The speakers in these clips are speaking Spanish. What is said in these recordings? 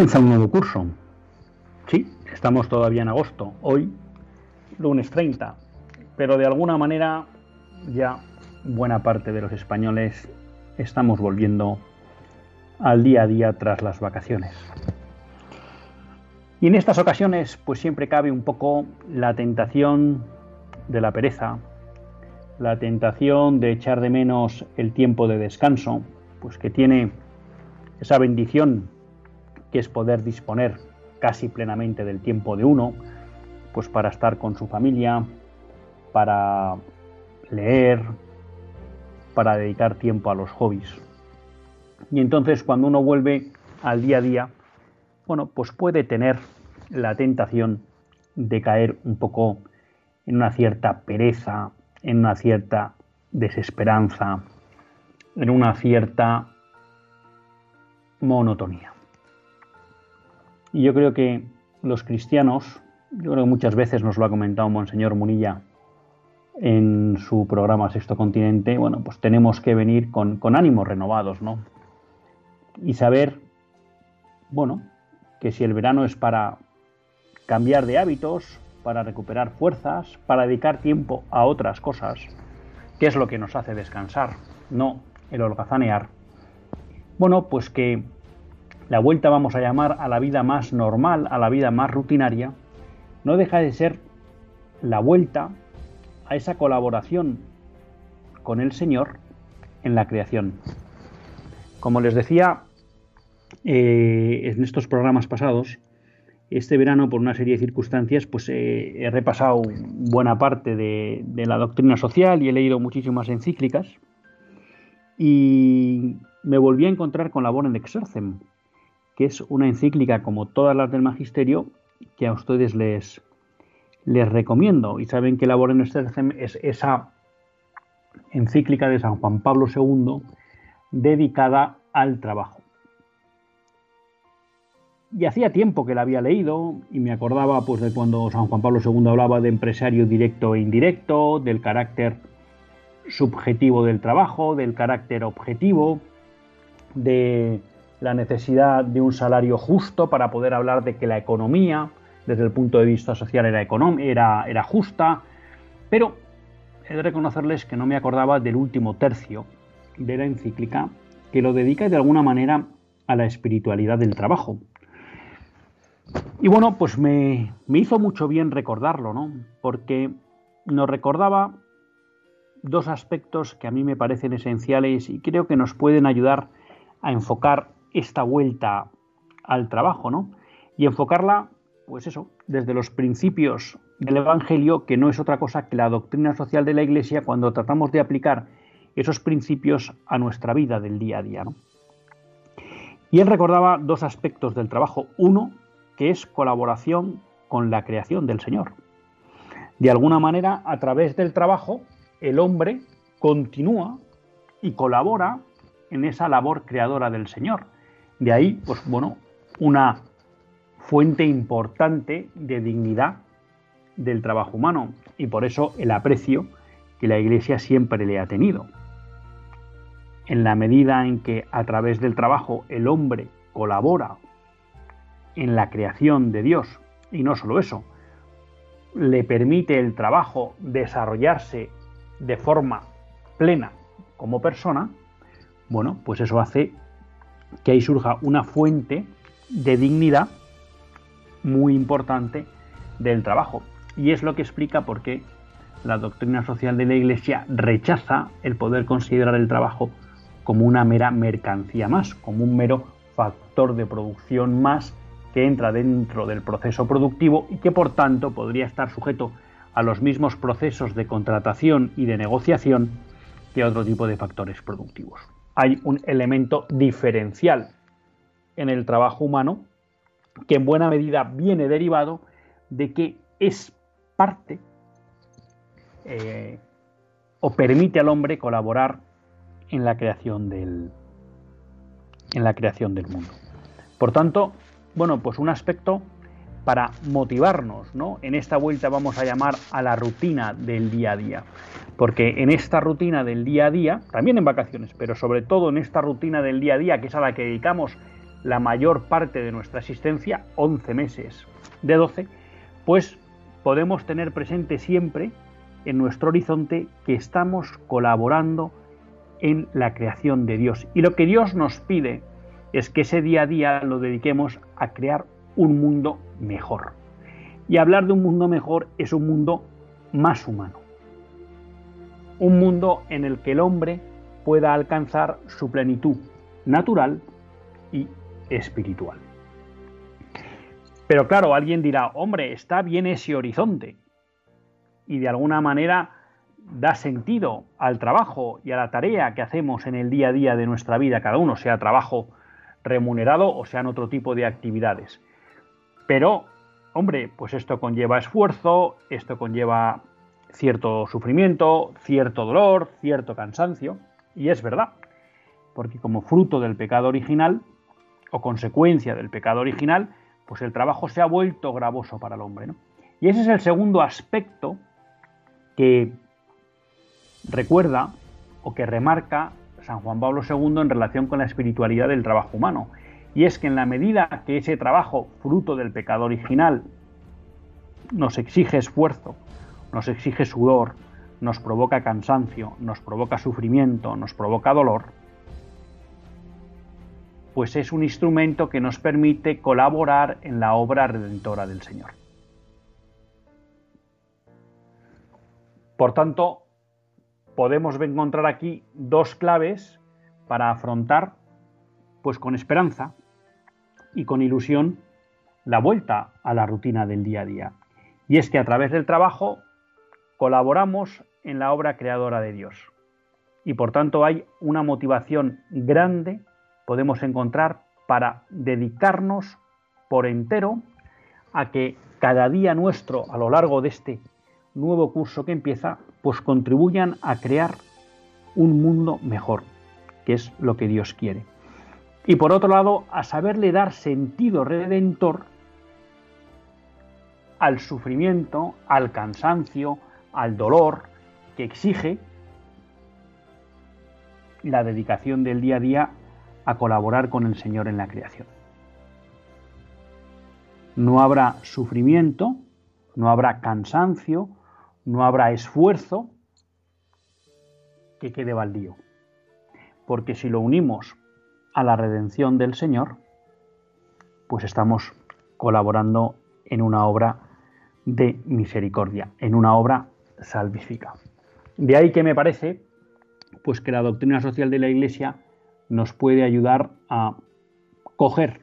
Comienza un nuevo curso. Sí, estamos todavía en agosto, hoy, lunes 30, pero de alguna manera ya buena parte de los españoles estamos volviendo al día a día tras las vacaciones. Y en estas ocasiones pues siempre cabe un poco la tentación de la pereza, la tentación de echar de menos el tiempo de descanso, pues que tiene esa bendición que es poder disponer casi plenamente del tiempo de uno, pues para estar con su familia, para leer, para dedicar tiempo a los hobbies. Y entonces cuando uno vuelve al día a día, bueno, pues puede tener la tentación de caer un poco en una cierta pereza, en una cierta desesperanza, en una cierta monotonía. Y yo creo que los cristianos, yo creo que muchas veces nos lo ha comentado Monseñor Munilla en su programa Sexto Continente, bueno, pues tenemos que venir con, con ánimos renovados, ¿no? Y saber, bueno, que si el verano es para cambiar de hábitos, para recuperar fuerzas, para dedicar tiempo a otras cosas, que es lo que nos hace descansar, no el holgazanear. Bueno, pues que la vuelta vamos a llamar a la vida más normal, a la vida más rutinaria, no deja de ser la vuelta a esa colaboración con el Señor en la creación. Como les decía eh, en estos programas pasados, este verano, por una serie de circunstancias, pues eh, he repasado buena parte de, la doctrina social y he leído muchísimas encíclicas. Y me volví a encontrar con la Bonen Exercem, que es una encíclica como todas las del Magisterio que a ustedes les, les recomiendo. Y saben que la Boren es esa encíclica de San Juan Pablo II dedicada al trabajo. Y hacía tiempo que la había leído y me acordaba pues, de cuando San Juan Pablo II hablaba de empresario directo e indirecto, del carácter subjetivo del trabajo, del carácter objetivo, de la necesidad de un salario justo para poder hablar de que la economía, desde el punto de vista social, era, era, era justa, pero he de reconocerles que no me acordaba del último tercio de la encíclica que lo dedica de alguna manera a la espiritualidad del trabajo. Y bueno, pues me, me hizo mucho bien recordarlo, ¿no? Porque nos recordaba dos aspectos que a mí me parecen esenciales y creo que nos pueden ayudar a enfocar esta vuelta al trabajo, ¿no? Y enfocarla, pues eso, desde los principios del Evangelio, que no es otra cosa que la doctrina social de la Iglesia cuando tratamos de aplicar esos principios a nuestra vida del día a día. Y él recordaba dos aspectos del trabajo. Uno, que es colaboración con la creación del Señor. De alguna manera, a través del trabajo, el hombre continúa y colabora en esa labor creadora del Señor. De ahí, pues bueno, una fuente importante de dignidad del trabajo humano y por eso el aprecio que la Iglesia siempre le ha tenido. En la medida en que a través del trabajo el hombre colabora en la creación de Dios, y no solo eso, le permite el trabajo desarrollarse de forma plena como persona, bueno, pues eso hace que ahí surja una fuente de dignidad muy importante del trabajo. Y es lo que explica por qué la doctrina social de la Iglesia rechaza el poder considerar el trabajo como una mera mercancía más, como un mero factor de producción más que entra dentro del proceso productivo y que por tanto podría estar sujeto a los mismos procesos de contratación y de negociación que otro tipo de factores productivos. Hay un elemento diferencial en el trabajo humano que en buena medida viene derivado de que es parte eh, o permite al hombre colaborar en la creación del en la creación del mundo. Por tanto, bueno, pues un aspecto para motivarnos, ¿no? En esta vuelta vamos a llamar a la rutina del día a día, porque en esta rutina del día a día, también en vacaciones, pero sobre todo en esta rutina del día a día, que es a la que dedicamos la mayor parte de nuestra existencia, 11 meses de 12, pues podemos tener presente siempre en nuestro horizonte que estamos colaborando en la creación de Dios. Y lo que Dios nos pide es que ese día a día lo dediquemos a crear un mundo mejor. Y hablar de un mundo mejor es un mundo más humano. Un mundo en el que el hombre pueda alcanzar su plenitud natural y espiritual. Pero claro, alguien dirá, hombre, está bien ese horizonte. Y de alguna manera da sentido al trabajo y a la tarea que hacemos en el día a día de nuestra vida, cada uno, sea trabajo remunerado o sean otro tipo de actividades. Pero, hombre, pues esto conlleva esfuerzo, esto conlleva cierto sufrimiento, cierto dolor, cierto cansancio, y es verdad, porque como fruto del pecado original, o consecuencia del pecado original, pues el trabajo se ha vuelto gravoso para el hombre. Y ese es el segundo aspecto que recuerda o que remarca San Juan Pablo II en relación con la espiritualidad del trabajo humano. Y es que en la medida que ese trabajo, fruto del pecado original, nos exige esfuerzo, nos exige sudor, nos provoca cansancio, nos provoca sufrimiento, nos provoca dolor, pues es un instrumento que nos permite colaborar en la obra redentora del Señor. Por tanto, podemos encontrar aquí dos claves para afrontar, pues con esperanza y con ilusión, la vuelta a la rutina del día a día. Y es que a través del trabajo colaboramos en la obra creadora de Dios. Y por tanto hay una motivación grande, podemos encontrar, para dedicarnos por entero a que cada día nuestro a lo largo de este nuevo curso que empieza, pues contribuyan a crear un mundo mejor, que es lo que Dios quiere. Y por otro lado, a saberle dar sentido redentor al sufrimiento, al cansancio, al dolor que exige la dedicación del día a día a colaborar con el Señor en la creación. No habrá sufrimiento, no habrá cansancio, no habrá esfuerzo que quede baldío. Porque si lo unimos a la redención del Señor, pues estamos colaborando en una obra de misericordia, en una obra salvífica. De ahí que me parece pues que la doctrina social de la Iglesia nos puede ayudar a coger,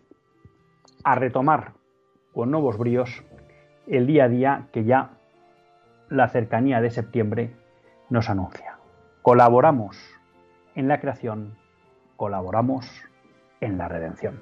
a retomar con nuevos bríos el día a día que ya la cercanía de septiembre nos anuncia. Colaboramos en la creación, colaboramos en la redención.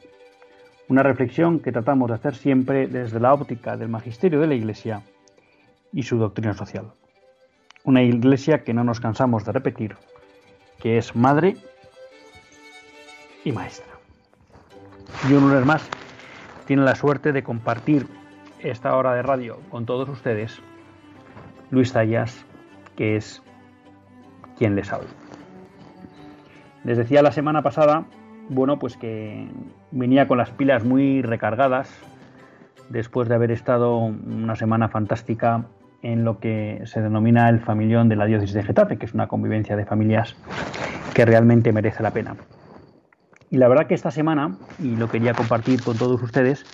Una reflexión que tratamos de hacer siempre desde la óptica del magisterio de la Iglesia y su doctrina social. Una Iglesia que no nos cansamos de repetir, que es madre y maestra. Y un lunes más tiene la suerte de compartir esta hora de radio con todos ustedes Luis Zayas, que es quien les habla. Les decía la semana pasada, bueno, pues que venía con las pilas muy recargadas después de haber estado una semana fantástica en lo que se denomina el familión de la diócesis de Getafe, que es una convivencia de familias que realmente merece la pena. Y la verdad que esta semana, y lo quería compartir con todos ustedes,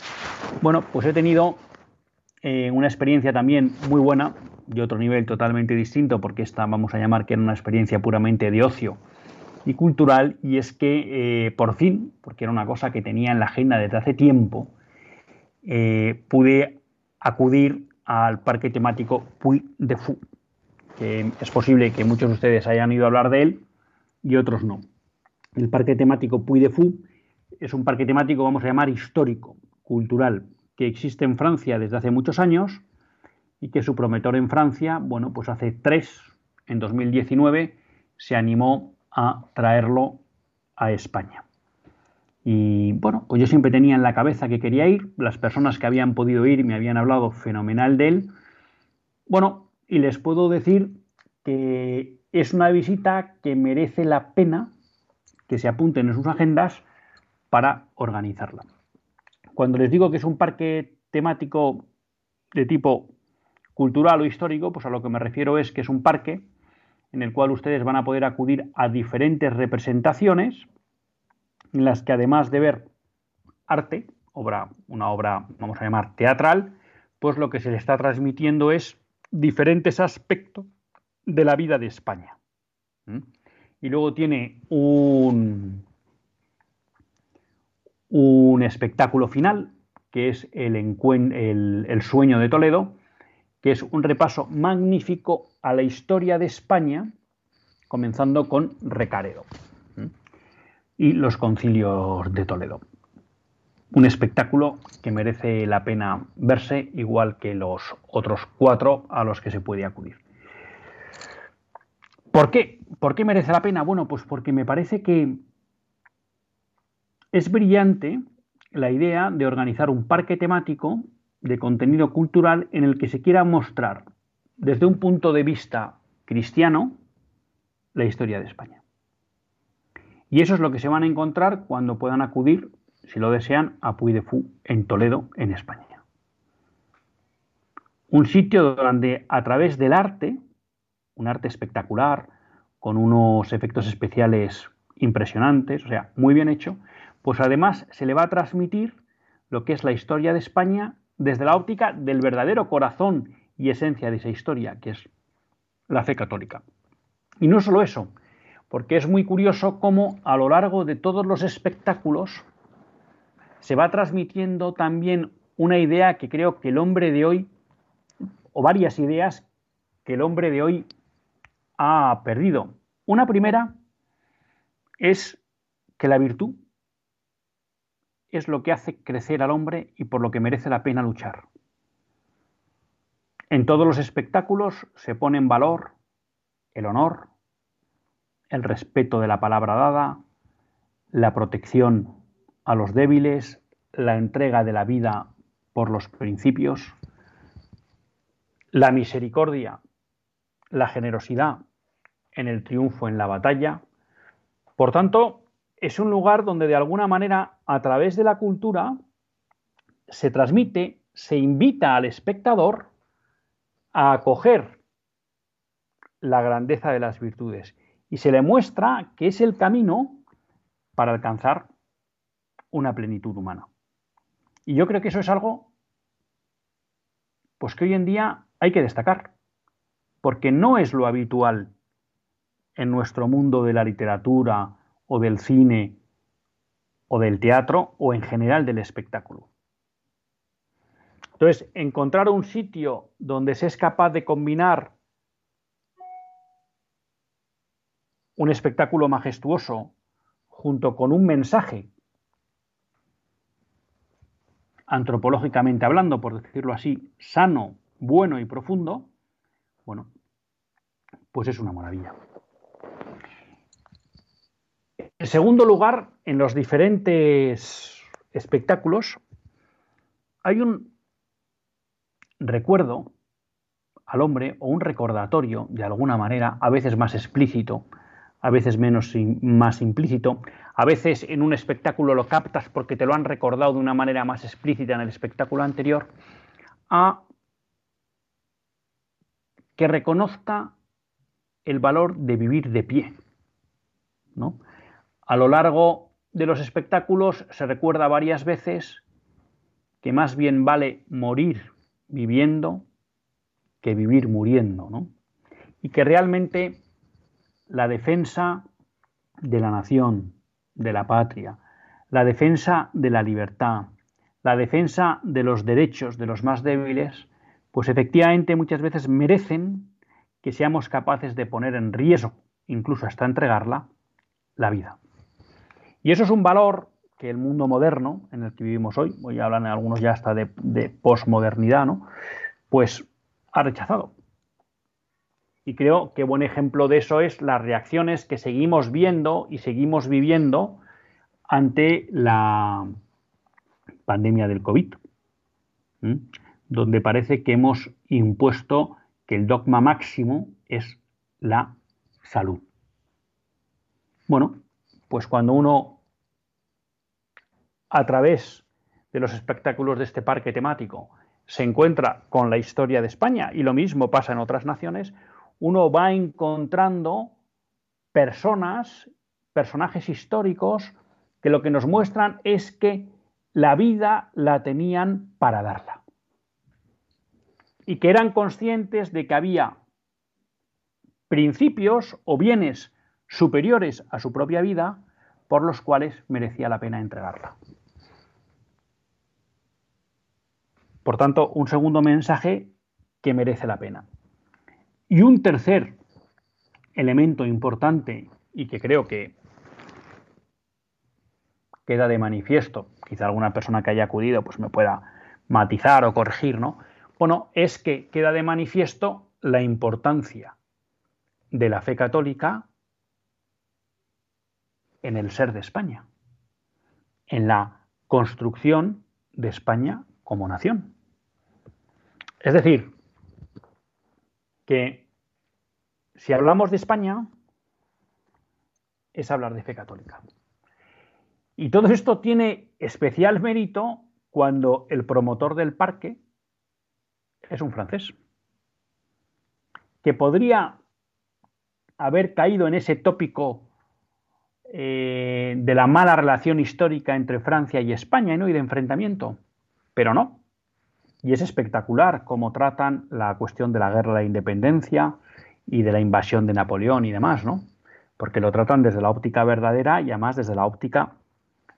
bueno, pues he tenido eh, una experiencia también muy buena, de otro nivel totalmente distinto, porque esta vamos a llamar que era una experiencia puramente de ocio y cultural, y es que eh, por fin, porque era una cosa que tenía en la agenda desde hace tiempo, eh, pude acudir al parque temático Puy de Fou, que es posible que muchos de ustedes hayan ido a hablar de él y otros no. El parque temático Puy de Fou es un parque temático, vamos a llamar, histórico, cultural, que existe en Francia desde hace muchos años y que su promotor en Francia, bueno, pues hace tres, en 2019, se animó a traerlo a España. Y bueno, pues yo siempre tenía en la cabeza que quería ir, las personas que habían podido ir me habían hablado fenomenal de él. Bueno, y les puedo decir que es una visita que merece la pena que se apunten en sus agendas para organizarla. Cuando les digo que es un parque temático de tipo cultural o histórico, pues a lo que me refiero es que es un parque en el cual ustedes van a poder acudir a diferentes representaciones, en las que además de ver arte, obra, una obra, vamos a llamar teatral, pues lo que se le está transmitiendo es diferentes aspectos de la vida de España. ¿Mm? Y luego tiene un, un espectáculo final, que es el, el sueño de Toledo, es un repaso magnífico a la historia de España, comenzando con Recaredo y los concilios de Toledo. Un espectáculo que merece la pena verse, igual que los otros cuatro a los que se puede acudir. ¿Por qué? ¿Por qué merece la pena? Bueno, pues porque me parece que es brillante la idea de organizar un parque temático de contenido cultural en el que se quiera mostrar desde un punto de vista cristiano la historia de España. Y eso es lo que se van a encontrar cuando puedan acudir, si lo desean, a Puy de Fou en Toledo, en España. Un sitio donde a través del arte, un arte espectacular, con unos efectos especiales impresionantes, o sea, muy bien hecho, pues además se le va a transmitir lo que es la historia de España desde la óptica del verdadero corazón y esencia de esa historia, que es la fe católica. Y no solo eso, porque es muy curioso cómo a lo largo de todos los espectáculos se va transmitiendo también una idea que creo que el hombre de hoy, o varias ideas que el hombre de hoy ha perdido. Una primera es que la virtud es lo que hace crecer al hombre y por lo que merece la pena luchar. En todos los espectáculos se pone en valor el honor, el respeto de la palabra dada, la protección a los débiles, la entrega de la vida por los principios, la misericordia, la generosidad en el triunfo en la batalla. Por tanto, es un lugar donde de alguna manera, a través de la cultura, se transmite, se invita al espectador a acoger la grandeza de las virtudes y se le muestra que es el camino para alcanzar una plenitud humana. Y yo creo que eso es algo pues que hoy en día hay que destacar, porque no es lo habitual en nuestro mundo de la literatura o del cine o del teatro o en general del espectáculo. Entonces, encontrar un sitio donde se es capaz de combinar un espectáculo majestuoso junto con un mensaje, antropológicamente hablando, por decirlo así, sano, bueno y profundo, bueno, pues es una maravilla. En segundo lugar, en los diferentes espectáculos hay un recuerdo al hombre o un recordatorio, de alguna manera, a veces más explícito, a veces menos más implícito, a veces en un espectáculo lo captas porque te lo han recordado de una manera más explícita en el espectáculo anterior, a que reconozca el valor de vivir de pie. ¿no? A lo largo de los espectáculos se recuerda varias veces que más bien vale morir viviendo que vivir muriendo, ¿no? Y que realmente la defensa de la nación, de la patria, la defensa de la libertad, la defensa de los derechos de los más débiles, pues efectivamente muchas veces merecen que seamos capaces de poner en riesgo, incluso hasta entregarla, la vida. Y eso es un valor que el mundo moderno en el que vivimos hoy, hablar en algunos ya hasta de, de posmodernidad, ¿no? pues ha rechazado. Y creo que buen ejemplo de eso es las reacciones que seguimos viendo y seguimos viviendo ante la pandemia del COVID, donde parece que hemos impuesto que el dogma máximo es la salud. Bueno, pues cuando uno a través de los espectáculos de este parque temático se encuentra con la historia de España y lo mismo pasa en otras naciones, uno va encontrando personas, personajes históricos, que lo que nos muestran es que la vida la tenían para darla. Y que eran conscientes de que había principios o bienes superiores a su propia vida por los cuales merecía la pena entregarla. Por tanto, un segundo mensaje que merece la pena. Y un tercer elemento importante y que creo que queda de manifiesto, quizá alguna persona que haya acudido pues me pueda matizar o corregir, ¿no? Bueno, es que queda de manifiesto la importancia de la fe católica en el ser de España, en la construcción de España como nación. Es decir, que si hablamos de España, es hablar de fe católica. Y todo esto tiene especial mérito cuando el promotor del parque es un francés, que podría haber caído en ese tópico eh, de la mala relación histórica entre Francia y España y de enfrentamiento, pero no. Y es espectacular cómo tratan la cuestión de la guerra de la independencia y de la invasión de Napoleón y demás, ¿no? Porque lo tratan desde la óptica verdadera y además desde la óptica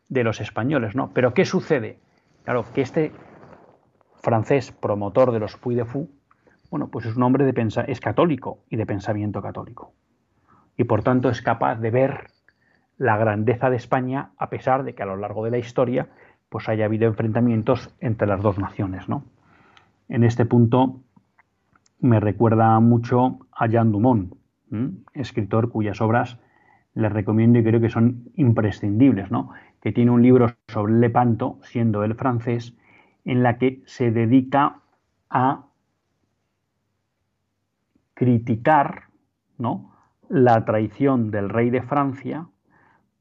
de los españoles, ¿no? Pero ¿qué sucede? Claro, que este francés promotor de los Puy de Fou, bueno, pues es un hombre de pensa es católico y de pensamiento católico. Y por tanto es capaz de ver la grandeza de España a pesar de que a lo largo de la historia pues haya habido enfrentamientos entre las dos naciones. ¿no? En este punto me recuerda mucho a Jean Dumont, escritor cuyas obras les recomiendo y creo que son imprescindibles, ¿no? que tiene un libro sobre Lepanto, siendo el francés, en la que se dedica a criticar ¿no? la traición del rey de Francia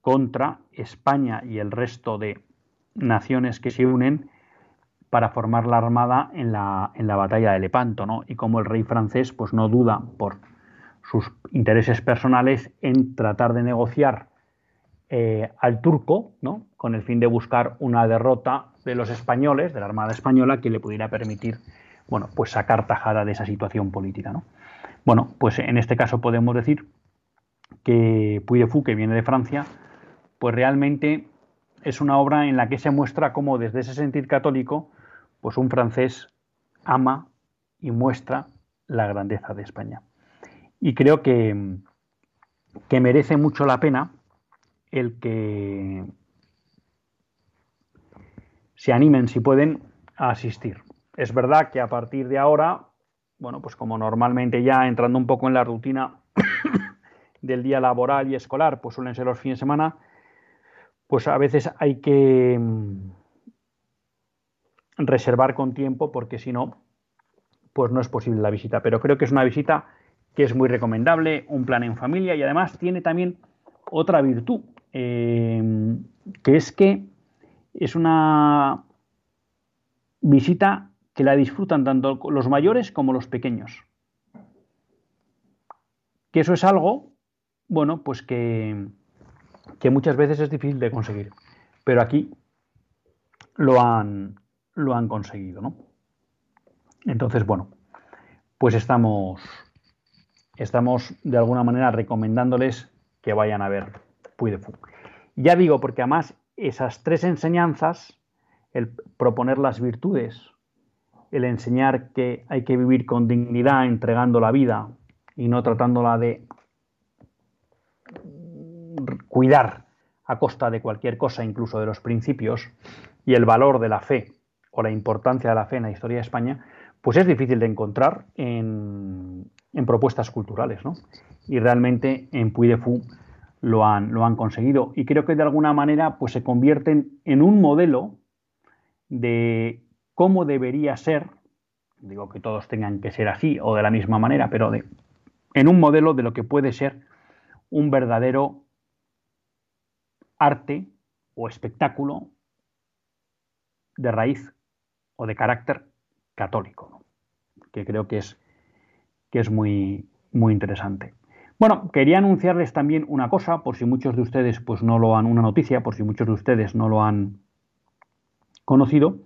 contra España y el resto de naciones que se unen para formar la armada en la, en la batalla de Lepanto, ¿no? Y como el rey francés pues no duda por sus intereses personales en tratar de negociar eh, al turco, ¿no? Con el fin de buscar una derrota de los españoles, de la armada española, que le pudiera permitir bueno, pues sacar tajada de esa situación política, ¿no? Bueno, pues en este caso podemos decir que Puy de Fou, que viene de Francia, pues realmente es una obra en la que se muestra cómo desde ese sentir católico, pues un francés ama y muestra la grandeza de España. Y creo que, que merece mucho la pena el que se animen, si pueden, a asistir. Es verdad que a partir de ahora, bueno, pues como normalmente ya entrando un poco en la rutina del día laboral y escolar, pues suelen ser los fines de semana, pues a veces hay que reservar con tiempo porque si no, pues no es posible la visita. Pero creo que es una visita que es muy recomendable, un plan en familia y además tiene también otra virtud, eh, que es que es una visita que la disfrutan tanto los mayores como los pequeños. Que eso es algo, bueno, pues que, que muchas veces es difícil de conseguir. Pero aquí lo han, lo han conseguido, ¿no? Entonces, bueno, pues estamos, estamos de alguna manera recomendándoles que vayan a ver Puy de Fu. Ya digo, porque además esas tres enseñanzas, el proponer las virtudes, el enseñar que hay que vivir con dignidad entregando la vida y no tratándola de cuidar a costa de cualquier cosa, incluso de los principios, y el valor de la fe o la importancia de la fe en la historia de España, pues es difícil de encontrar en, propuestas culturales. ¿no? Y realmente en Puy de Fou lo han, lo han conseguido. Y creo que de alguna manera pues, se convierten en un modelo de cómo debería ser, digo que todos tengan que ser así o de la misma manera, pero de, en un modelo de lo que puede ser un verdadero arte o espectáculo de raíz o de carácter católico, que creo que es, que es muy, muy interesante. Bueno, quería anunciarles también una cosa, por si muchos de ustedes pues no lo han, una noticia, por si muchos de ustedes no lo han conocido,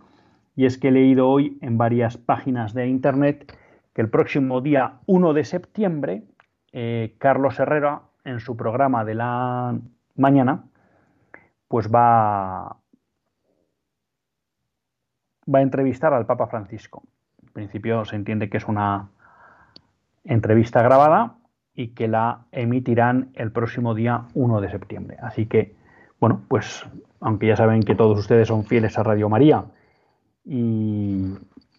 y es que he leído hoy en varias páginas de internet que el próximo día 1 de septiembre, eh, Carlos Herrera, en su programa de la mañana, pues va, va a entrevistar al Papa Francisco. En principio se entiende que es una entrevista grabada y que la emitirán el próximo día 1 de septiembre. Así que, bueno, pues aunque ya saben que todos ustedes son fieles a Radio María y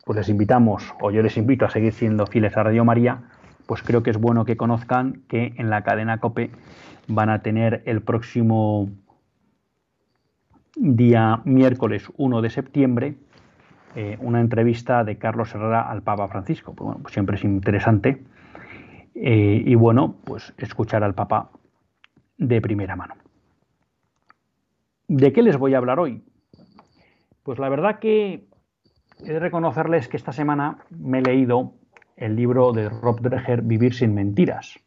pues les invitamos, o yo les invito a seguir siendo fieles a Radio María, pues creo que es bueno que conozcan que en la cadena COPE van a tener el próximo día miércoles 1 de septiembre eh, una entrevista de Carlos Herrera al Papa Francisco. Pues bueno, pues siempre es interesante eh, y bueno, pues escuchar al Papa de primera mano. ¿De qué les voy a hablar hoy? Pues la verdad que he de reconocerles que esta semana me he leído el libro de Rob Dreher, Vivir sin mentiras,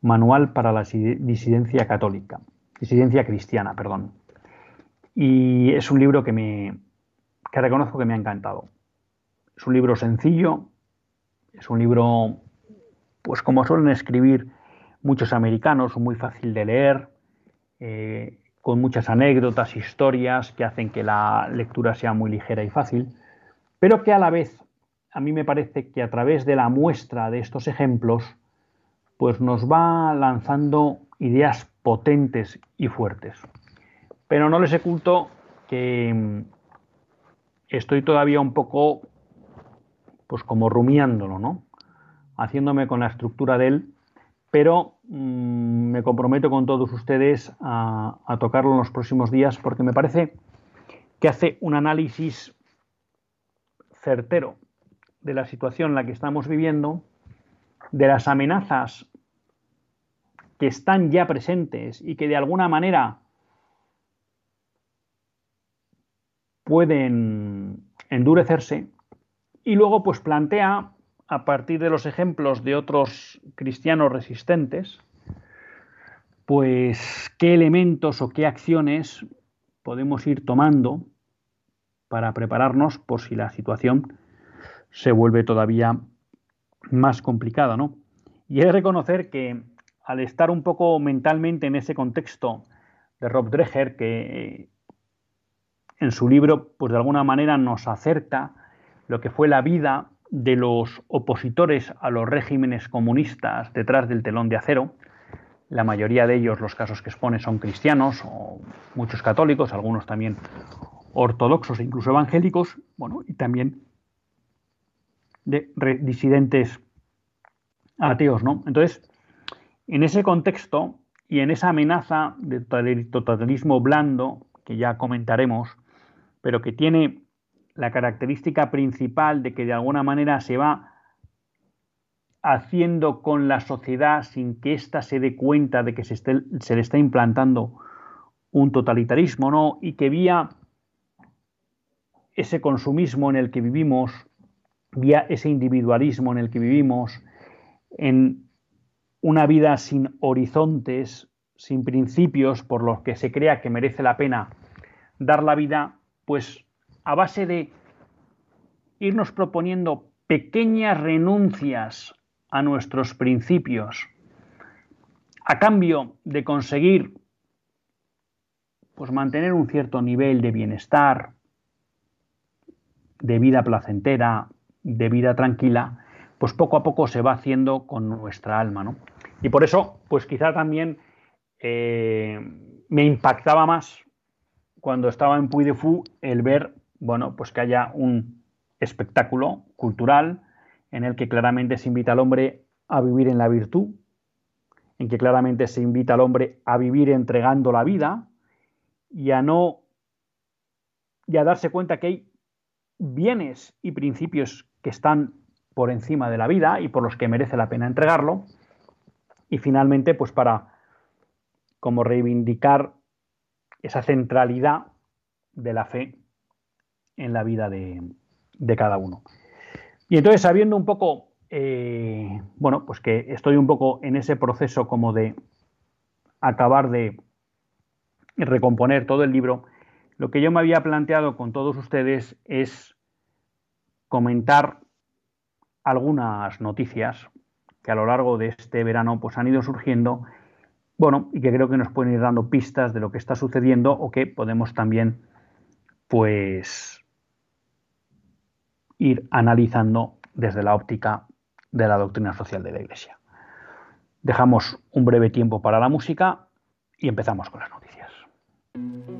Manual para la disidencia católica, disidencia cristiana, perdón. Y es un libro que me que reconozco que me ha encantado. Es un libro sencillo, es un libro pues como suelen escribir muchos americanos, muy fácil de leer, eh, con muchas anécdotas, historias que hacen que la lectura sea muy ligera y fácil, pero que a la vez a mí me parece que a través de la muestra de estos ejemplos, pues nos va lanzando ideas potentes y fuertes. Pero no les oculto que estoy todavía un poco, pues como rumiándolo, ¿no? Haciéndome con la estructura de él, pero mm, me comprometo con todos ustedes a, a tocarlo en los próximos días porque me parece que hace un análisis certero de la situación en la que estamos viviendo, de las amenazas que están ya presentes y que de alguna manera pueden endurecerse, y luego pues plantea, a partir de los ejemplos de otros cristianos resistentes, pues qué elementos o qué acciones podemos ir tomando para prepararnos por si la situación se vuelve todavía más complicada, ¿no? Y he de reconocer que al estar un poco mentalmente en ese contexto de Rob Dreher, que en su libro, pues de alguna manera nos acerca lo que fue la vida de los opositores a los regímenes comunistas detrás del telón de acero. La mayoría de ellos, los casos que expone, son cristianos o muchos católicos, algunos también ortodoxos e incluso evangélicos, bueno, y también de disidentes ateos, ¿no? Entonces, en ese contexto y en esa amenaza de totalitarismo blando, que ya comentaremos, pero que tiene la característica principal de que de alguna manera se va haciendo con la sociedad sin que ésta se dé cuenta de que se, se, le está implantando un totalitarismo, ¿no? Y que vía ese consumismo en el que vivimos, vía ese individualismo en el que vivimos, en una vida sin horizontes, sin principios por los que se crea que merece la pena dar la vida, pues a base de irnos proponiendo pequeñas renuncias a nuestros principios, a cambio de conseguir pues mantener un cierto nivel de bienestar, de vida placentera, de vida tranquila, pues poco a poco se va haciendo con nuestra alma, ¿no? Y por eso, pues quizá también eh, me impactaba más cuando estaba en Puy de Fou el ver bueno, pues que haya un espectáculo cultural en el que claramente se invita al hombre a vivir en la virtud, en que claramente se invita al hombre a vivir entregando la vida y a no y a darse cuenta que hay bienes y principios que están por encima de la vida y por los que merece la pena entregarlo. Y finalmente, pues para como reivindicar esa centralidad de la fe en la vida de, cada uno. Y entonces, sabiendo un poco, eh, bueno, pues que estoy un poco en ese proceso como de acabar de recomponer todo el libro, lo que yo me había planteado con todos ustedes es comentar algunas noticias que a lo largo de este verano pues han ido surgiendo, bueno, y que creo que nos pueden ir dando pistas de lo que está sucediendo o que podemos también pues ir analizando desde la óptica de la doctrina social de la Iglesia. Dejamos un breve tiempo para la música y empezamos con las noticias.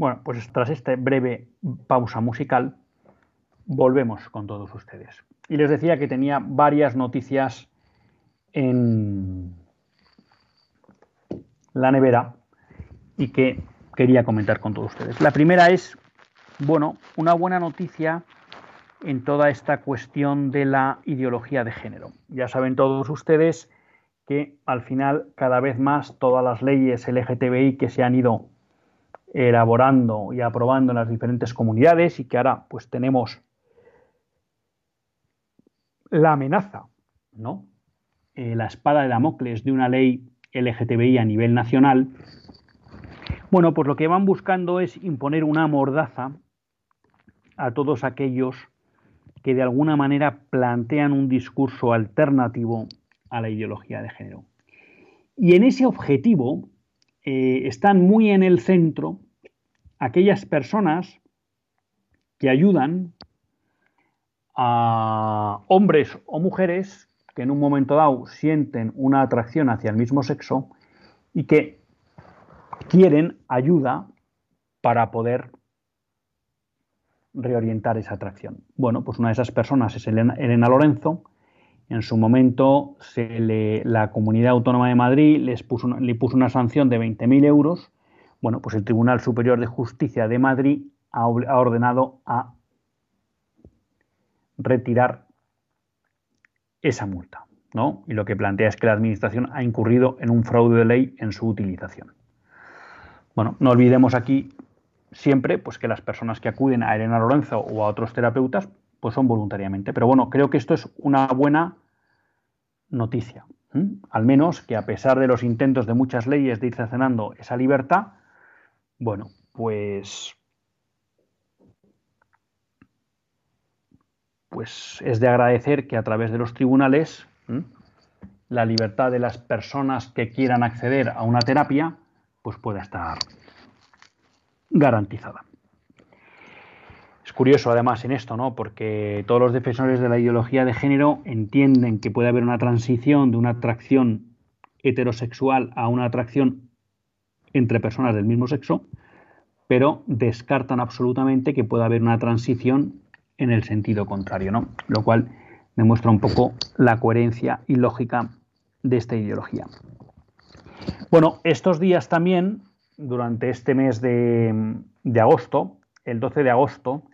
Bueno, pues tras esta breve pausa musical, volvemos con todos ustedes. Y les decía que tenía varias noticias en la nevera y que quería comentar con todos ustedes. La primera es, bueno, una buena noticia en toda esta cuestión de la ideología de género. Ya saben todos ustedes que al final cada vez más todas las leyes LGTBI que se han ido elaborando y aprobando en las diferentes comunidades y que ahora pues tenemos la amenaza, ¿no? Eh, la espada de Damocles de una ley LGTBI a nivel nacional, bueno, pues lo que van buscando es imponer una mordaza a todos aquellos que de alguna manera plantean un discurso alternativo a la ideología de género. Y en ese objetivo eh, están muy en el centro aquellas personas que ayudan a hombres o mujeres que en un momento dado sienten una atracción hacia el mismo sexo y que quieren ayuda para poder reorientar esa atracción. Bueno, pues una de esas personas es Elena, Elena Lorenzo. En su momento la Comunidad Autónoma de Madrid les puso, le puso una sanción de 20.000 euros. Bueno, pues el Tribunal Superior de Justicia de Madrid ha, ha ordenado a retirar esa multa. ¿no? Y lo que plantea es que la Administración ha incurrido en un fraude de ley en su utilización. Bueno, no olvidemos aquí siempre pues, que las personas que acuden a Elena Lorenzo o a otros terapeutas pues son voluntariamente. Pero bueno, creo que esto es una buena noticia. Al menos que a pesar de los intentos de muchas leyes de ir cercenando esa libertad, bueno, pues pues es de agradecer que a través de los tribunales la libertad de las personas que quieran acceder a una terapia pues pueda estar garantizada. Es curioso además en esto, ¿no? Porque todos los defensores de la ideología de género entienden que puede haber una transición de una atracción heterosexual a una atracción entre personas del mismo sexo, pero descartan absolutamente que pueda haber una transición en el sentido contrario, ¿no? Lo cual demuestra un poco la coherencia y lógica de esta ideología. Bueno, estos días también, durante este mes de, de agosto, el 12 de agosto,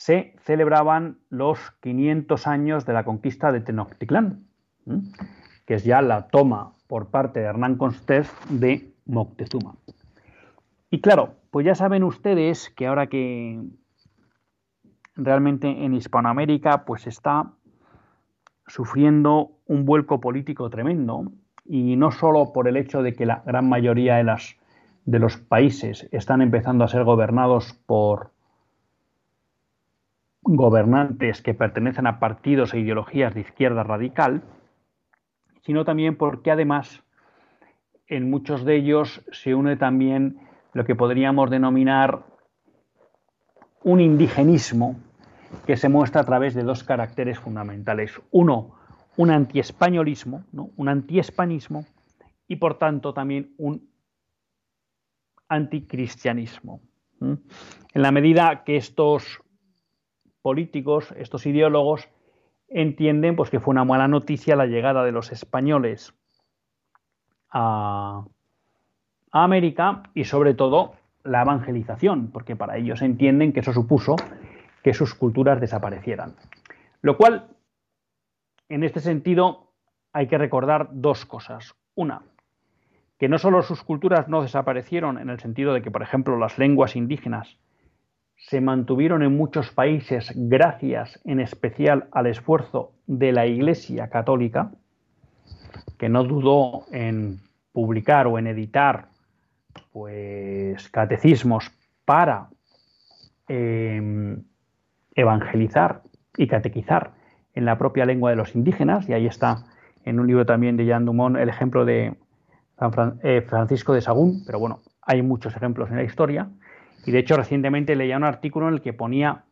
se celebraban los 500 años de la conquista de Tenochtitlán, que es ya la toma por parte de Hernán Cortés de Moctezuma. Y claro, pues ya saben ustedes que ahora que realmente en Hispanoamérica pues está sufriendo un vuelco político tremendo y no solo por el hecho de que la gran mayoría de, las, de los países están empezando a ser gobernados por gobernantes que pertenecen a partidos e ideologías de izquierda radical, sino también porque además en muchos de ellos se une también lo que podríamos denominar un indigenismo que se muestra a través de dos caracteres fundamentales. Uno, un antiespañolismo, ¿no? un antiespanismo y por tanto también un anticristianismo. En la medida que estos políticos, estos ideólogos, entienden pues, que fue una mala noticia la llegada de los españoles a, a América y sobre todo la evangelización, porque para ellos entienden que eso supuso que sus culturas desaparecieran. Lo cual, en este sentido, hay que recordar dos cosas. Una, que no solo sus culturas no desaparecieron en el sentido de que, por ejemplo, las lenguas indígenas se mantuvieron en muchos países gracias en especial al esfuerzo de la Iglesia Católica, que no dudó en publicar o en editar pues catecismos para em, evangelizar y catequizar en la propia lengua de los indígenas, y ahí está en un libro también de Jean Dumont el ejemplo de eh, Francisco de Sagún, pero bueno, hay muchos ejemplos en la historia. Y de hecho, recientemente leía un artículo en el que ponía,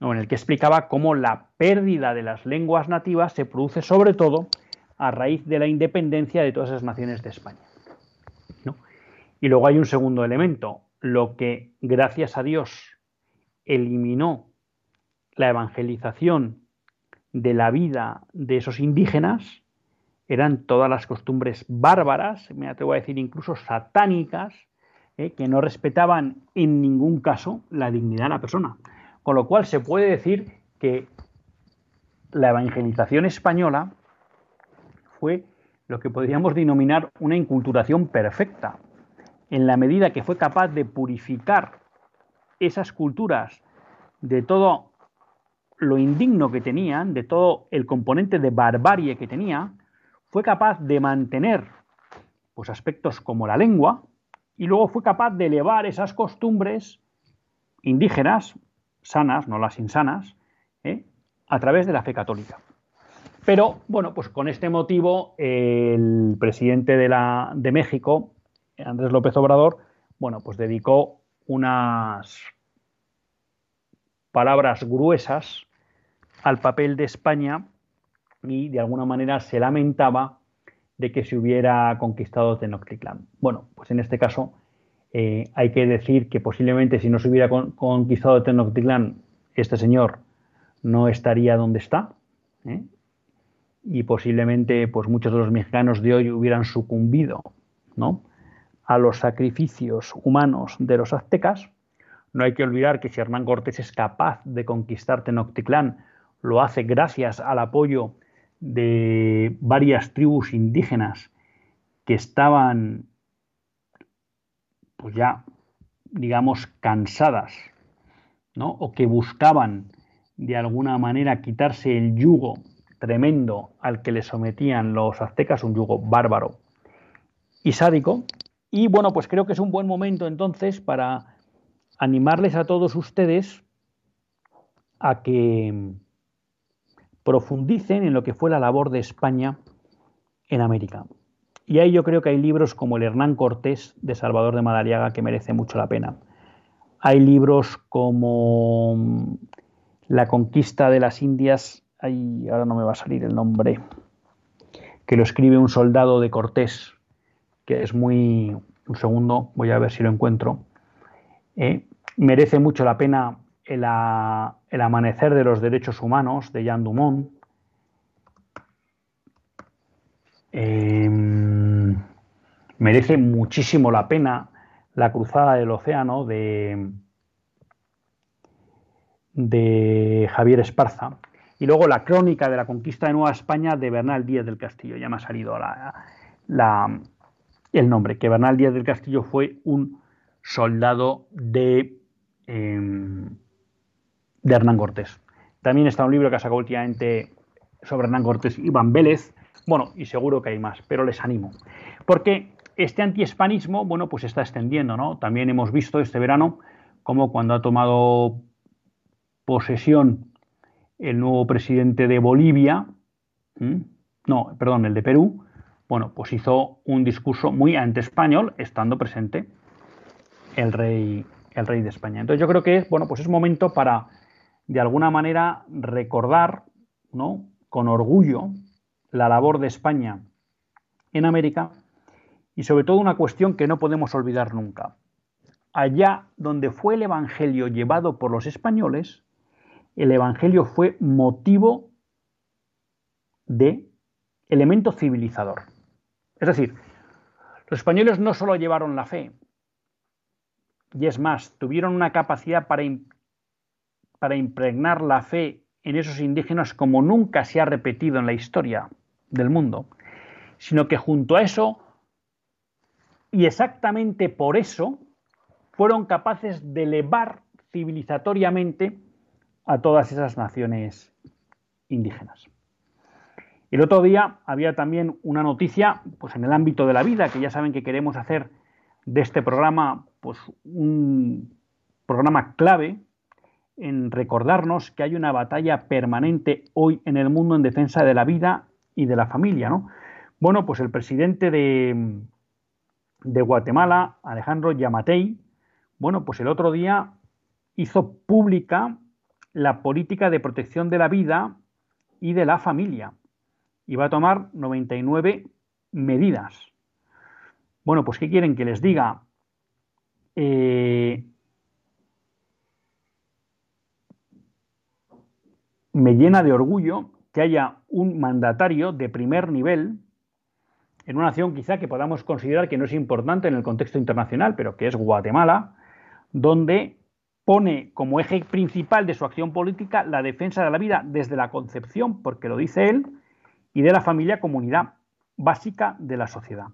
o en el que explicaba cómo la pérdida de las lenguas nativas se produce sobre todo a raíz de la independencia de todas esas naciones de España. Y luego hay un segundo elemento, lo que, gracias a Dios, eliminó la evangelización de la vida de esos indígenas, eran todas las costumbres bárbaras, me atrevo a decir incluso satánicas, eh, que no respetaban en ningún caso la dignidad de la persona. Con lo cual se puede decir que la evangelización española fue lo que podríamos denominar una inculturación perfecta, en la medida que fue capaz de purificar esas culturas de todo lo indigno que tenían, de todo el componente de barbarie que tenía, fue capaz de mantener pues, aspectos como la lengua y luego fue capaz de elevar esas costumbres indígenas, sanas, no las insanas, ¿eh? a través de la fe católica. Pero bueno, pues con este motivo el presidente de, de México, Andrés López Obrador, bueno, pues dedicó unas palabras gruesas al papel de España y de alguna manera se lamentaba de que se hubiera conquistado Tenochtitlán. Bueno, pues en este caso eh, hay que decir que posiblemente si no se hubiera conquistado Tenochtitlán, este señor no estaría donde está. ¿eh? Y posiblemente pues muchos de los mexicanos de hoy hubieran sucumbido ¿no? a los sacrificios humanos de los aztecas. No hay que olvidar que si Hernán Cortés es capaz de conquistar Tenochtitlán, lo hace gracias al apoyo de varias tribus indígenas que estaban pues ya digamos cansadas ¿no? o que buscaban de alguna manera quitarse el yugo tremendo al que le sometían los aztecas, un yugo bárbaro y sádico. Y bueno, pues creo que es un buen momento entonces para animarles a todos ustedes a que profundicen en lo que fue la labor de España en América. Y ahí yo creo que hay libros como el Hernán Cortés de Salvador de Madariaga que merece mucho la pena. Hay libros como mm, La conquista de las Indias, ahí ahora no me va a salir el nombre, que lo escribe un soldado de Cortés, que es muy... Un segundo, voy a ver si lo encuentro. Eh, merece mucho la pena el, amanecer de los derechos humanos de Jean Dumont. Em, merece muchísimo la pena la cruzada del océano de, Javier Esparza. Y luego la crónica de la conquista de Nueva España de Bernal Díaz del Castillo. Ya me ha salido el nombre, que Bernal Díaz del Castillo fue un soldado de, em, de Hernán Cortés. También está un libro que ha sacado últimamente sobre Hernán Cortés, Iván Vélez. Bueno, y seguro que hay más, pero les animo. Porque este antihispanismo, bueno, pues está extendiendo, ¿no? También hemos visto este verano como cuando ha tomado posesión el nuevo presidente de Bolivia, no, perdón, el de Perú, bueno, pues hizo un discurso muy anti-español, estando presente el rey, el rey de España. Entonces yo creo que es, bueno, pues es momento para de alguna manera recordar ¿no? con orgullo la labor de España en América y sobre todo una cuestión que no podemos olvidar nunca. Allá donde fue el Evangelio llevado por los españoles, el Evangelio fue motivo de elemento civilizador. Es decir, los españoles no solo llevaron la fe, y es más, tuvieron una capacidad para, para impregnar la fe en esos indígenas como nunca se ha repetido en la historia del mundo, sino que junto a eso, y exactamente por eso, fueron capaces de elevar civilizatoriamente a todas esas naciones indígenas. El otro día había también una noticia, pues en el ámbito de la vida, que ya saben que queremos hacer de este programa, pues un programa clave en recordarnos que hay una batalla permanente hoy en el mundo en defensa de la vida y de la familia, ¿no? Bueno, pues el presidente de, de Guatemala, Alejandro Yamatei, bueno, pues el otro día hizo pública la política de protección de la vida y de la familia y va a tomar 99 medidas. Bueno, pues ¿qué quieren que les diga? Eh, me llena de orgullo que haya un mandatario de primer nivel en una nación quizá que podamos considerar que no es importante en el contexto internacional, pero que es Guatemala, donde pone como eje principal de su acción política la defensa de la vida desde la concepción, porque lo dice él, y de la familia comunidad básica de la sociedad.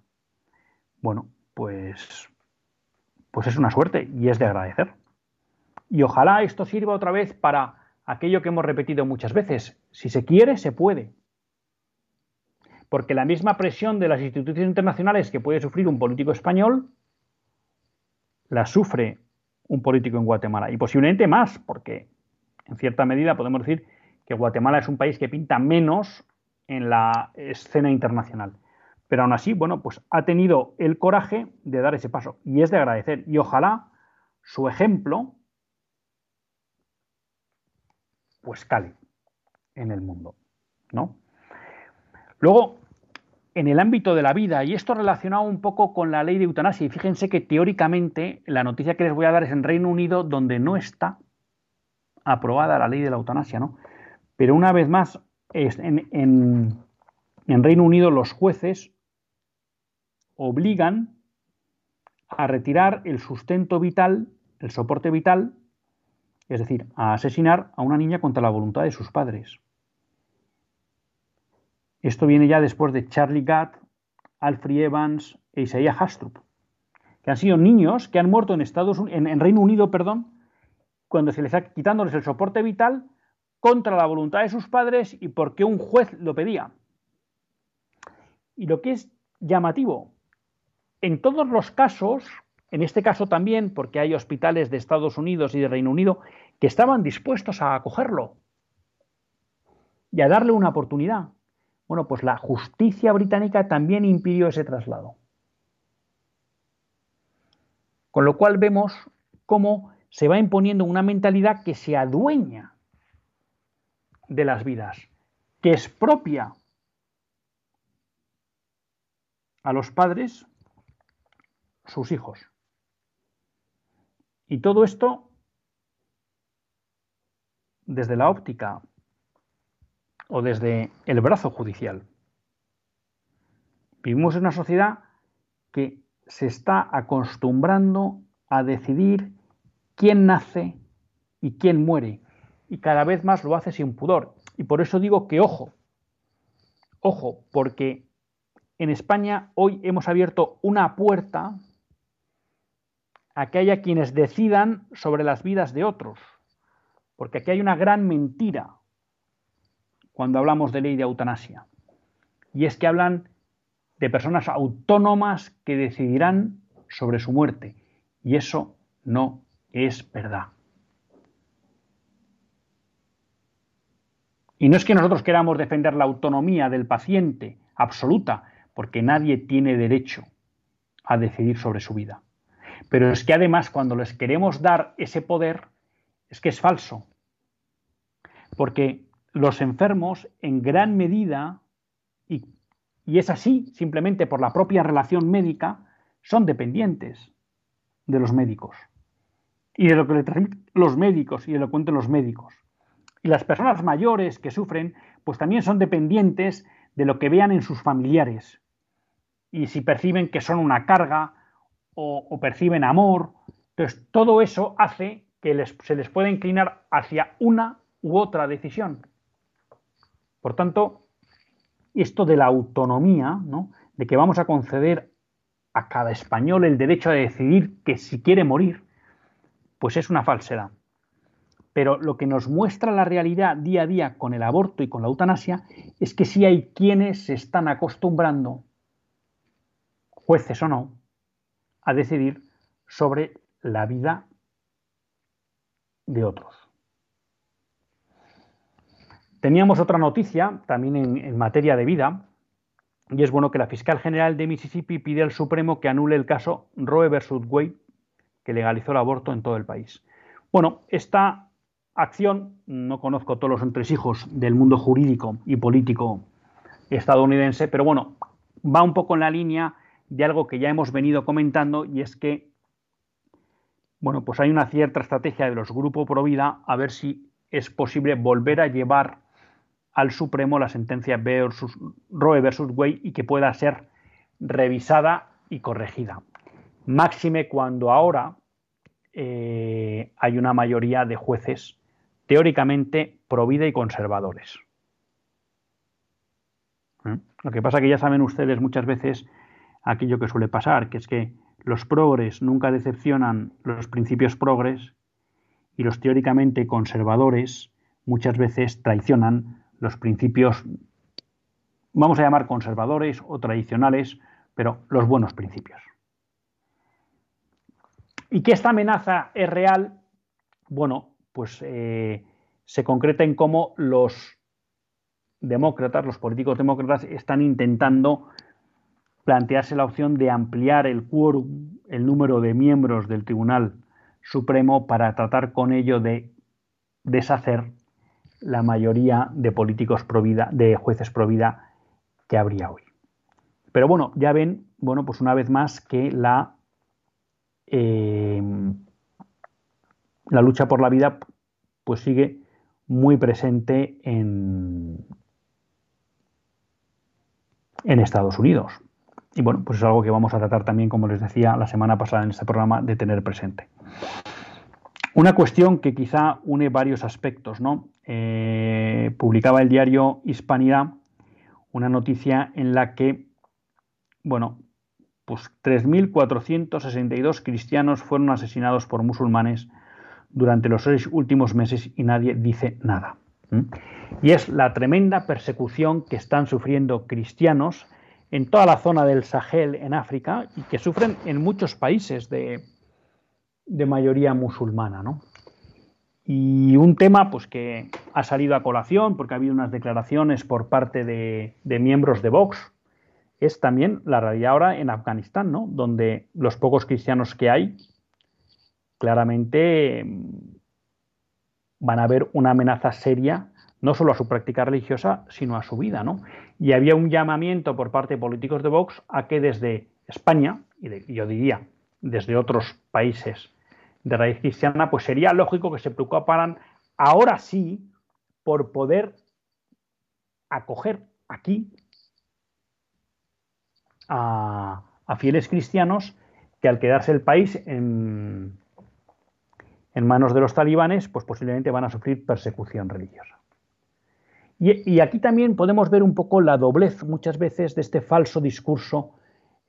Bueno, pues, pues es una suerte y es de agradecer. Y ojalá esto sirva otra vez para aquello que hemos repetido muchas veces. Si se quiere, se puede. Porque la misma presión de las instituciones internacionales que puede sufrir un político español, la sufre un político en Guatemala. Y posiblemente más, porque en cierta medida podemos decir que Guatemala es un país que pinta menos en la escena internacional. Pero aún así, bueno, pues ha tenido el coraje de dar ese paso. Y es de agradecer. Y ojalá su ejemplo pues cale en el mundo, ¿no? Luego, en el ámbito de la vida, y esto relacionado un poco con la ley de eutanasia, y fíjense que teóricamente la noticia que les voy a dar es en Reino Unido, donde no está aprobada la ley de la eutanasia, ¿no? Pero una vez más, en, en Reino Unido los jueces obligan a retirar el sustento vital, el soporte vital es decir, a asesinar a una niña contra la voluntad de sus padres. Esto viene ya después de Charlie Gatt, Alfred Evans e Isaiah Hastrup, que han sido niños que han muerto en, Estados, en, en Reino Unido, perdón, cuando se les está quitándoles el soporte vital contra la voluntad de sus padres y porque un juez lo pedía. Y lo que es llamativo, en todos los casos en este caso también porque hay hospitales de Estados Unidos y de Reino Unido que estaban dispuestos a acogerlo y a darle una oportunidad. Bueno, pues la justicia británica también impidió ese traslado. Con lo cual vemos cómo se va imponiendo una mentalidad que se adueña de las vidas, que es propia a los padres sus hijos. Y todo esto desde la óptica o desde el brazo judicial. Vivimos en una sociedad que se está acostumbrando a decidir quién nace y quién muere. Y cada vez más lo hace sin pudor. Y por eso digo que ojo, ojo, porque en España hoy hemos abierto una puerta a que haya quienes decidan sobre las vidas de otros. Porque aquí hay una gran mentira cuando hablamos de ley de eutanasia. Y es que hablan de personas autónomas que decidirán sobre su muerte. Y eso no es verdad. Y no es que nosotros queramos defender la autonomía del paciente absoluta, porque nadie tiene derecho a decidir sobre su vida. Pero es que además cuando les queremos dar ese poder, es que es falso. Porque los enfermos en gran medida, y, es así simplemente por la propia relación médica, son dependientes de los médicos. Y de lo que le transmiten los médicos y de lo que cuentan los médicos. Y las personas mayores que sufren, pues también son dependientes de lo que vean en sus familiares. Y si perciben que son una carga, o, perciben amor, Entonces, todo eso hace que se les pueda inclinar hacia una u otra decisión. Por tanto, esto de la autonomía, ¿no? de que vamos a conceder a cada español el derecho a decidir que si quiere morir, pues es una falsedad. Pero lo que nos muestra la realidad día a día con el aborto y con la eutanasia es que sí hay quienes se están acostumbrando, jueces o no, a decidir sobre la vida de otros. Teníamos otra noticia, también en, materia de vida, y es bueno que la fiscal general de Mississippi pide al Supremo que anule el caso Roe versus Wade, que legalizó el aborto en todo el país. Bueno, esta acción, no conozco todos los entresijos del mundo jurídico y político estadounidense, pero bueno, va un poco en la línea de algo que ya hemos venido comentando y es que, bueno, pues hay una cierta estrategia de los grupos pro vida a ver si es posible volver a llevar al Supremo la sentencia versus, Roe versus Wade y que pueda ser revisada y corregida. Máxime cuando ahora eh, hay una mayoría de jueces teóricamente provida y conservadores. ¿Eh? Lo que pasa que ya saben ustedes muchas veces aquello que suele pasar, que es que los progres nunca decepcionan los principios progres y los teóricamente conservadores muchas veces traicionan los principios, vamos a llamar conservadores o tradicionales, pero los buenos principios. Y que esta amenaza es real, bueno, pues eh, se concreta en cómo los demócratas, los políticos demócratas, están intentando plantearse la opción de ampliar el quórum, el número de miembros del Tribunal Supremo para tratar con ello de deshacer la mayoría de políticos pro de jueces pro vida que habría hoy. Pero bueno, ya ven, bueno, pues una vez más que la, eh, la lucha por la vida pues sigue muy presente en, en Estados Unidos. Y bueno, pues es algo que vamos a tratar también, como les decía la semana pasada en este programa, de tener presente. Una cuestión que quizá une varios aspectos, ¿no? Eh, publicaba el diario Hispanidad una noticia en la que, bueno, pues 3.462 cristianos fueron asesinados por musulmanes durante los seis últimos meses y nadie dice nada. Y es la tremenda persecución que están sufriendo cristianos en toda la zona del Sahel en África y que sufren en muchos países de, mayoría musulmana. Y un tema pues, que ha salido a colación porque ha habido unas declaraciones por parte de, miembros de Vox es también la realidad ahora en Afganistán, ¿no? donde los pocos cristianos que hay claramente mm, van a ver una amenaza seria no solo a su práctica religiosa, sino a su vida. ¿no? Y había un llamamiento por parte de políticos de Vox a que desde España, y, yo diría desde otros países de raíz cristiana, pues sería lógico que se preocuparan ahora sí por poder acoger aquí a, a fieles cristianos que al quedarse el país en, en manos de los talibanes, pues posiblemente van a sufrir persecución religiosa. Y, aquí también podemos ver un poco la doblez muchas veces de este falso discurso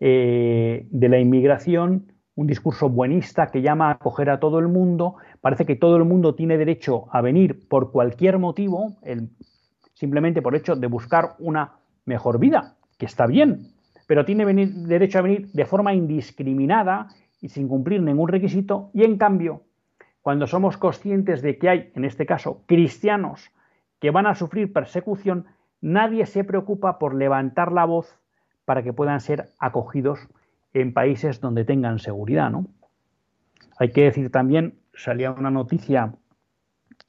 eh, de la inmigración, un discurso buenista que llama a acoger a todo el mundo. Parece que todo el mundo tiene derecho a venir por cualquier motivo, simplemente por hecho de buscar una mejor vida, que está bien, pero tiene derecho a venir de forma indiscriminada y sin cumplir ningún requisito. Y en cambio, cuando somos conscientes de que hay, en este caso, cristianos que van a sufrir persecución, nadie se preocupa por levantar la voz para que puedan ser acogidos en países donde tengan seguridad. ¿no? Hay que decir también, salía una noticia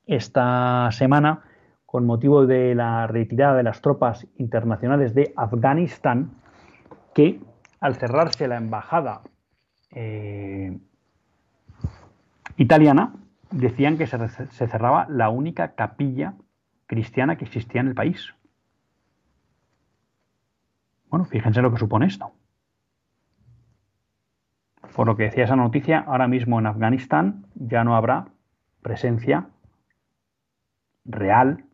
esta semana con motivo de la retirada de las tropas internacionales de Afganistán, que al cerrarse la embajada eh, italiana decían que se, cerraba la única capilla cristiana que existía en el país. Bueno, fíjense lo que supone esto. por lo que decía esa noticia, ahora mismo en Afganistán ya no habrá presencia real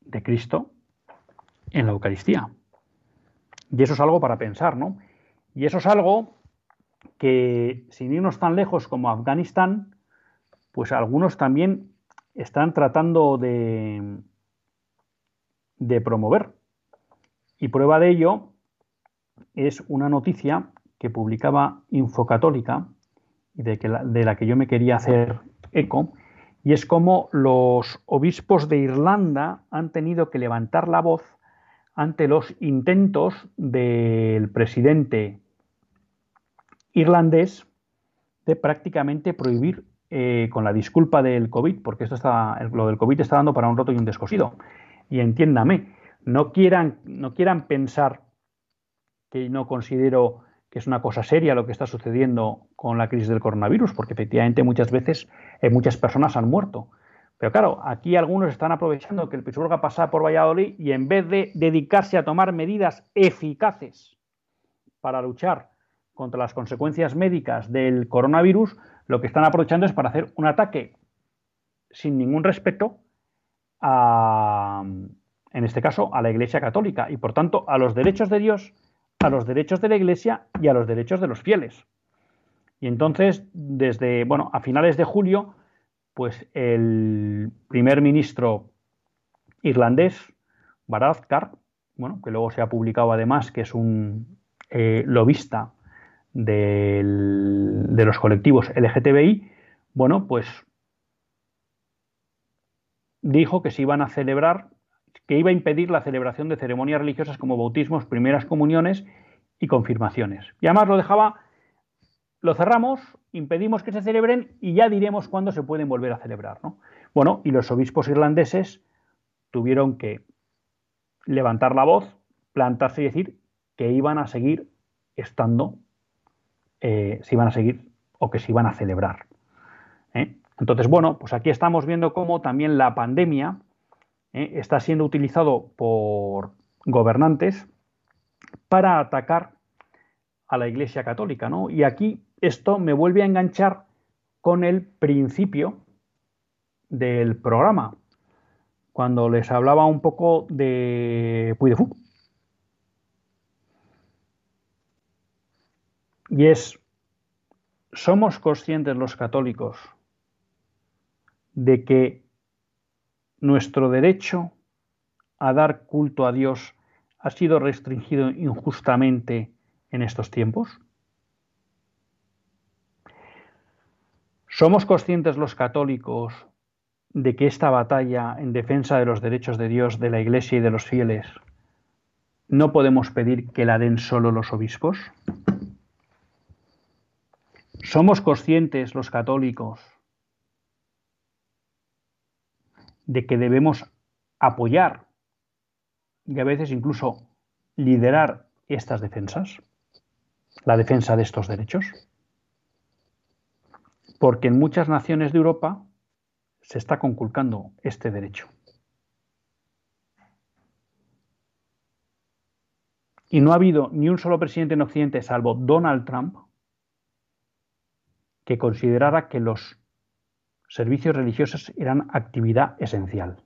de Cristo en la Eucaristía. Y eso es algo para pensar, ¿no? Y eso es algo que, sin irnos tan lejos como Afganistán, pues algunos también están tratando de, de promover. Y prueba de ello es una noticia que publicaba Infocatólica y de, que de la que yo me quería hacer eco, y es como los obispos de Irlanda han tenido que levantar la voz ante los intentos del presidente irlandés de prácticamente prohibir, eh, con la disculpa del COVID, porque esto está, lo del COVID está dando para un roto y un descosido. Y entiéndame, no quieran, no quieran pensar que no considero que es una cosa seria lo que está sucediendo con la crisis del coronavirus, porque efectivamente muchas veces eh, muchas personas han muerto. Pero claro, aquí algunos están aprovechando que el Pisuerga pasa por Valladolid y en vez de dedicarse a tomar medidas eficaces para luchar contra las consecuencias médicas del coronavirus, lo que están aprovechando es para hacer un ataque sin ningún respeto a, en este caso, a la Iglesia Católica y, por tanto, a los derechos de Dios, a los derechos de la Iglesia y a los derechos de los fieles. Y entonces, desde, bueno, a finales de julio, pues el primer ministro irlandés, Varadkar, bueno, que luego se ha publicado además que es un eh, lobista de los colectivos LGTBI, bueno, pues dijo que se iban a celebrar, que iba a impedir la celebración de ceremonias religiosas como bautismos, primeras comuniones y confirmaciones. Y además lo dejaba, lo cerramos impedimos que se celebren y ya diremos cuándo se pueden volver a celebrar. ¿no? Bueno, y los obispos irlandeses tuvieron que levantar la voz, plantarse y decir que iban a seguir estando, eh, se iban a seguir o que se iban a celebrar. ¿eh? Entonces, bueno, pues aquí estamos viendo cómo también la pandemia ¿eh? está siendo utilizado por gobernantes para atacar a la Iglesia Católica, ¿no? Y aquí esto me vuelve a enganchar con el principio del programa, cuando les hablaba un poco de Puy. Y es, somos conscientes los católicos de que nuestro derecho a dar culto a Dios ha sido restringido injustamente en estos tiempos? ¿Somos conscientes los católicos de que esta batalla en defensa de los derechos de Dios, de la Iglesia y de los fieles, no podemos pedir que la den solo los obispos? ¿Somos conscientes los católicos de que debemos apoyar y a veces incluso liderar estas defensas? La defensa de estos derechos porque en muchas naciones de Europa se está conculcando este derecho. Y no ha habido ni un solo presidente en Occidente, salvo Donald Trump, que considerara que los servicios religiosos eran actividad esencial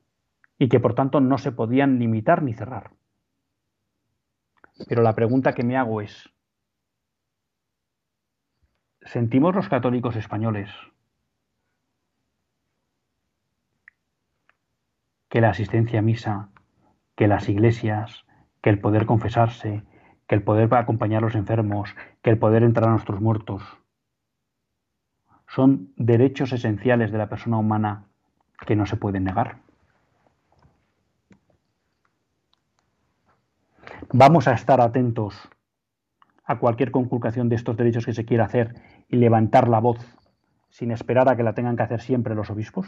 y que por tanto no se podían limitar ni cerrar. Pero la pregunta que me hago es, sentimos los católicos españoles que la asistencia a misa, que las iglesias, que el poder confesarse, que el poder acompañar a los enfermos, que el poder entrar a nuestros muertos, son derechos esenciales de la persona humana que no se pueden negar. Vamos a estar atentos a cualquier conculcación de estos derechos que se quiera hacer y levantar la voz sin esperar a que la tengan que hacer siempre los obispos?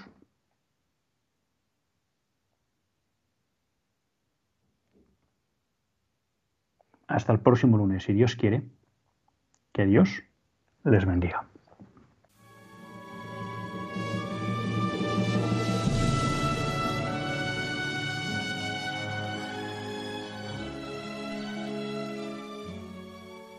Hasta el próximo lunes, si Dios quiere. Que Dios les bendiga.